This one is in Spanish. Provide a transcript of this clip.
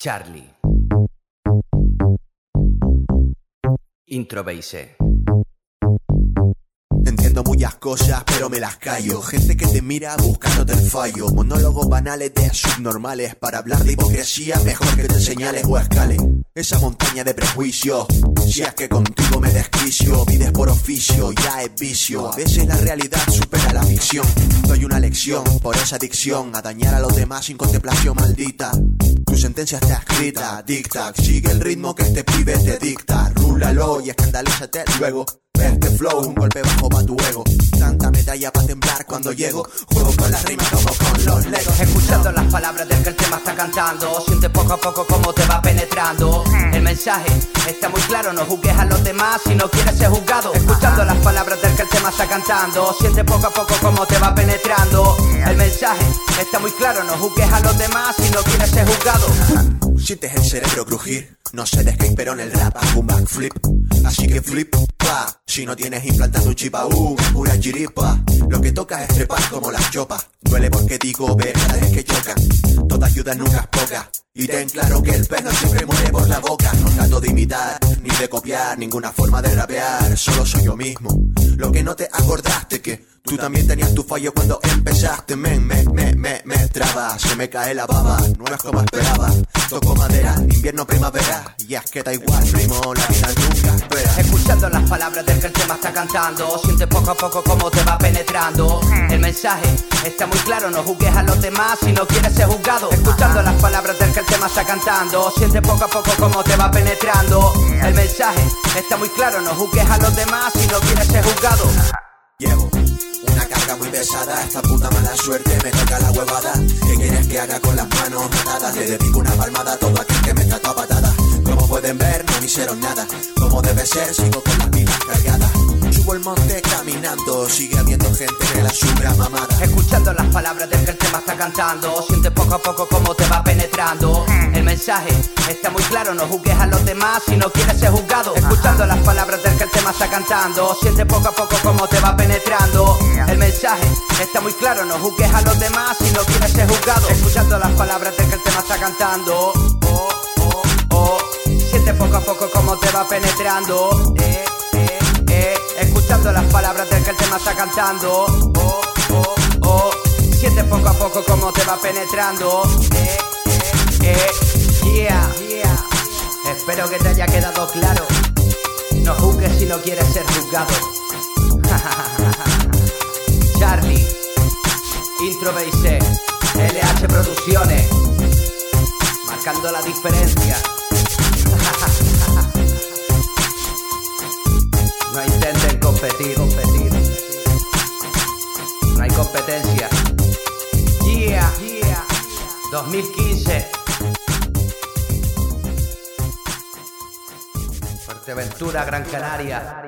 Charlie. Intro Base. Entiendo muchas cosas, pero me las callo. Gente que te mira buscándote el fallo. Monólogos banales de subnormales. Para hablar de hipocresía, mejor que te señales o escales. Esa montaña de prejuicios. Si es que contigo me desquicio, vives por oficio, ya es vicio. A veces la realidad supera la ficción. Doy una lección por esa adicción a dañar a los demás sin contemplación maldita. Tu sentencia está escrita, dicta. Sigue el ritmo que este pibe te dicta. Rúlalo y escandalízate luego. Este flow, un golpe bajo pa' tu ego. Medalla para temblar cuando llego. Juego con las rimas como con los legos. Escuchando las palabras del que el tema está cantando, siente poco a poco cómo te va penetrando. El mensaje está muy claro, no juzgues a los demás si no quieres ser juzgado. Escuchando las palabras del que el tema está cantando, siente poco a poco cómo te va penetrando. El mensaje está muy claro, no juzgues a los demás si no quieres ser juzgado. Sientes el cerebro crujir. No sé de skate, pero en el rap hago un backflip. Así que flip, pa. Si no tienes implantado un chip aún, es pura chiripa. Lo que toca es trepar como las chopas. Duele porque digo, ve cada vez que chocan. Toda ayuda nunca es poca. Y ten claro que el pez no siempre muere por la boca. No trato de imitar, ni de copiar, ninguna forma de rapear. Solo soy yo mismo. Lo que no te acordaste que tú también tenías tu fallo cuando empezaste. Men, me, me, me, me traba. Se me cae la baba, no es como esperaba. Toco madera, invierno, primavera. Y es que da igual, primo, la vida nunca espera. Escuchando las palabras del que el tema está cantando, siente poco a poco cómo te va penetrando. El mensaje está muy claro, no juzgues a los demás si no quieres ser juzgado. Escuchando las palabras del que el tema está cantando, siente poco a poco cómo te va penetrando. El mensaje está muy claro, no juzgues a los demás si no quieres ser juzgado. Carga muy pesada, esta puta mala suerte me toca la huevada. ¿Qué quieres que haga con las manos atadas? Le dedico una palmada a todo aquel que me trata a patada. Como pueden ver, no me hicieron nada. Como debe ser, sigo con las pilas cargadas. Subo el monte caminando, sigue habiendo gente que la sube a mamada. Escuchando las palabras del que el tema está cantando, siente poco a poco cómo te va penetrando. El mensaje está muy claro, no juzgues a los demás si no quieres ser juzgado. Escuchando las palabras del que el tema está cantando, siente poco a poco cómo te va penetrando. El mensaje está muy claro, no juzgues a los demás si no quieres ser juzgado. Escuchando las palabras del que el tema está cantando. Oh, oh, oh. Siente poco a poco cómo te va penetrando. Eh, eh, eh. Escuchando las palabras del que el tema está cantando. Oh, oh, oh. Siente poco a poco cómo te va penetrando. Eh, eh, eh. Yeah, yeah. Espero que te haya quedado claro. No juzgues si no quieres ser juzgado. Charlie, Intro Base, LH Producciones, marcando la diferencia. No intenten competir, competir. No hay competencia. Yeah, yeah. 2015. Fuerteventura, Gran Canaria.